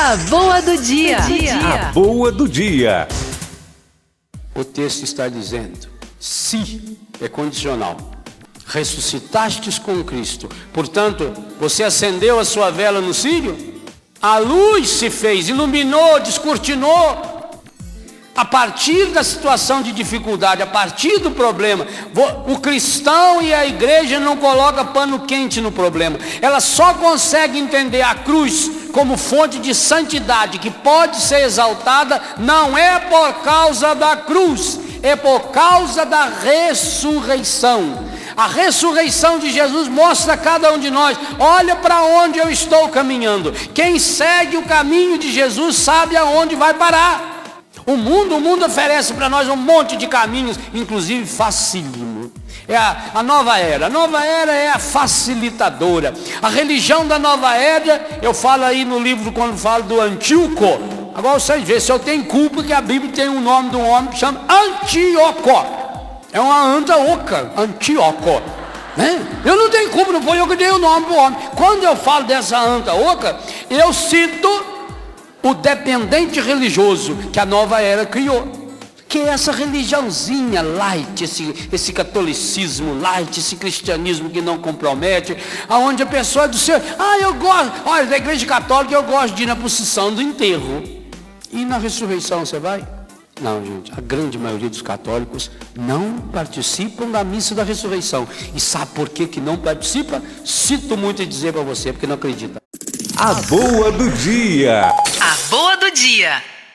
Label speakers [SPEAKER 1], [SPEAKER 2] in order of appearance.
[SPEAKER 1] A boa do dia.
[SPEAKER 2] A boa do dia.
[SPEAKER 3] O texto está dizendo: se é condicional. Ressuscitastes com Cristo. Portanto, você acendeu a sua vela no círio? A luz se fez, iluminou, descortinou. A partir da situação de dificuldade, a partir do problema, o cristão e a igreja não colocam pano quente no problema. Ela só consegue entender a cruz como fonte de santidade que pode ser exaltada, não é por causa da cruz, é por causa da ressurreição. A ressurreição de Jesus mostra a cada um de nós: olha para onde eu estou caminhando. Quem segue o caminho de Jesus sabe aonde vai parar. O mundo, o mundo oferece para nós um monte de caminhos, inclusive facílimo. É a, a, nova era. A nova era é a facilitadora. A religião da nova era, eu falo aí no livro quando falo do Antíoco. Agora vocês veem, se eu tenho culpa que a Bíblia tem um nome de um homem que chama Antíoco. É uma anta oca, Antíoco. Né? Eu não tenho culpa, não foi eu que dei o nome do homem. Quando eu falo dessa anta oca, eu cito o dependente religioso que a nova era criou. Que é essa religiãozinha light, esse, esse catolicismo light, esse cristianismo que não compromete, aonde a pessoa do seu, ah, eu gosto, olha, da igreja católica eu gosto de ir na posição do enterro. E na ressurreição você vai? Não, gente, a grande maioria dos católicos não participam da missa da ressurreição. E sabe por que, que não participa? Cito muito a dizer para você, porque não acredita.
[SPEAKER 2] A boa do dia.
[SPEAKER 1] Boa do dia.